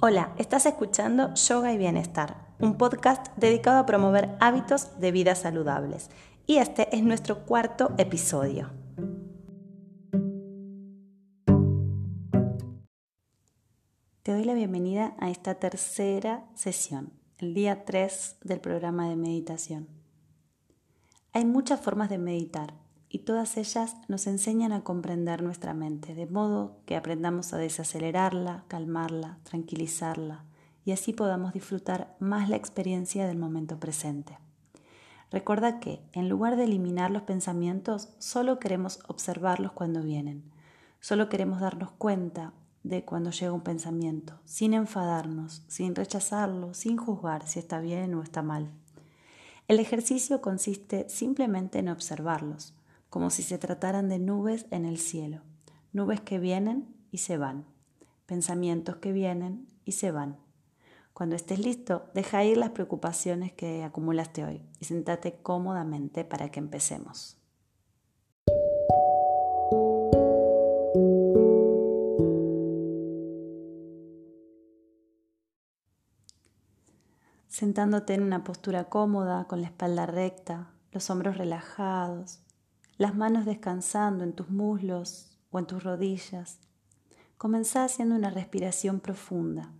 Hola, estás escuchando Yoga y Bienestar, un podcast dedicado a promover hábitos de vida saludables. Y este es nuestro cuarto episodio. Te doy la bienvenida a esta tercera sesión, el día 3 del programa de meditación. Hay muchas formas de meditar y todas ellas nos enseñan a comprender nuestra mente, de modo que aprendamos a desacelerarla, calmarla, tranquilizarla y así podamos disfrutar más la experiencia del momento presente. Recuerda que, en lugar de eliminar los pensamientos, solo queremos observarlos cuando vienen. Solo queremos darnos cuenta de cuando llega un pensamiento, sin enfadarnos, sin rechazarlo, sin juzgar si está bien o está mal. El ejercicio consiste simplemente en observarlos, como si se trataran de nubes en el cielo, nubes que vienen y se van, pensamientos que vienen y se van. Cuando estés listo, deja ir las preocupaciones que acumulaste hoy y sentate cómodamente para que empecemos. Sentándote en una postura cómoda, con la espalda recta, los hombros relajados, las manos descansando en tus muslos o en tus rodillas. Comenzá haciendo una respiración profunda.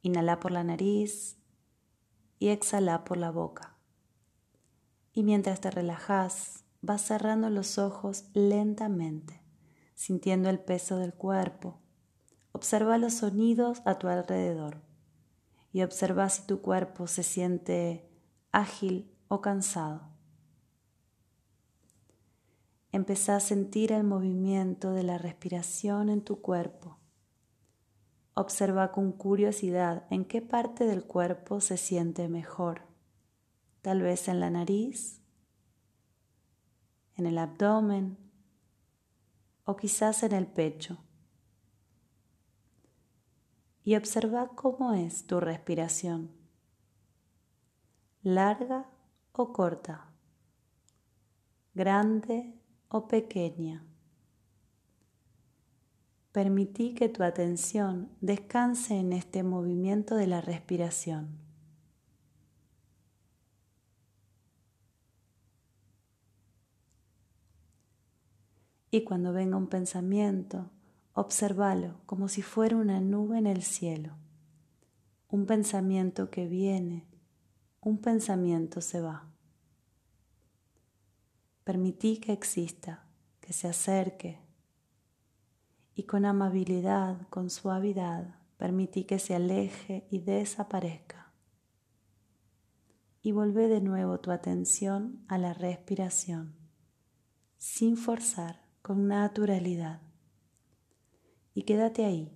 Inhala por la nariz y exhala por la boca. Y mientras te relajas, vas cerrando los ojos lentamente, sintiendo el peso del cuerpo. Observa los sonidos a tu alrededor y observa si tu cuerpo se siente ágil o cansado. Empezá a sentir el movimiento de la respiración en tu cuerpo. Observa con curiosidad en qué parte del cuerpo se siente mejor. Tal vez en la nariz, en el abdomen o quizás en el pecho. Y observa cómo es tu respiración. Larga o corta. Grande o pequeña. Permití que tu atención descanse en este movimiento de la respiración. Y cuando venga un pensamiento, obsérvalo como si fuera una nube en el cielo. Un pensamiento que viene, un pensamiento se va. Permití que exista, que se acerque y con amabilidad, con suavidad, permití que se aleje y desaparezca. Y volvé de nuevo tu atención a la respiración, sin forzar, con naturalidad. Y quédate ahí,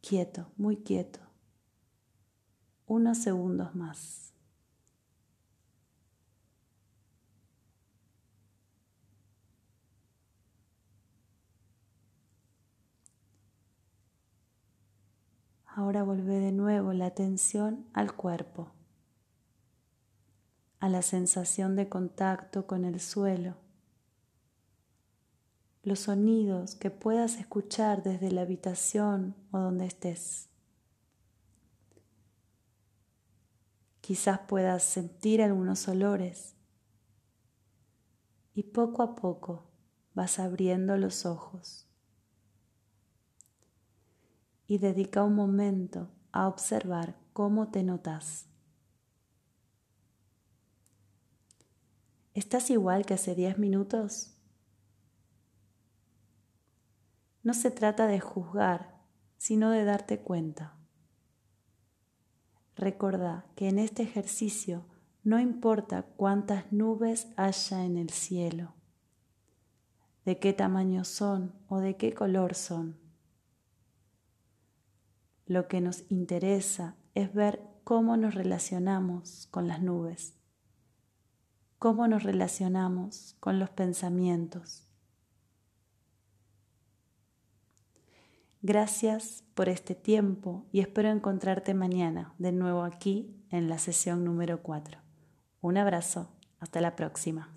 quieto, muy quieto, unos segundos más. Ahora vuelve de nuevo la atención al cuerpo, a la sensación de contacto con el suelo, los sonidos que puedas escuchar desde la habitación o donde estés. Quizás puedas sentir algunos olores. Y poco a poco vas abriendo los ojos y dedica un momento a observar cómo te notas. ¿Estás igual que hace 10 minutos? No se trata de juzgar, sino de darte cuenta. Recordá que en este ejercicio no importa cuántas nubes haya en el cielo, de qué tamaño son o de qué color son. Lo que nos interesa es ver cómo nos relacionamos con las nubes, cómo nos relacionamos con los pensamientos. Gracias por este tiempo y espero encontrarte mañana de nuevo aquí en la sesión número 4. Un abrazo, hasta la próxima.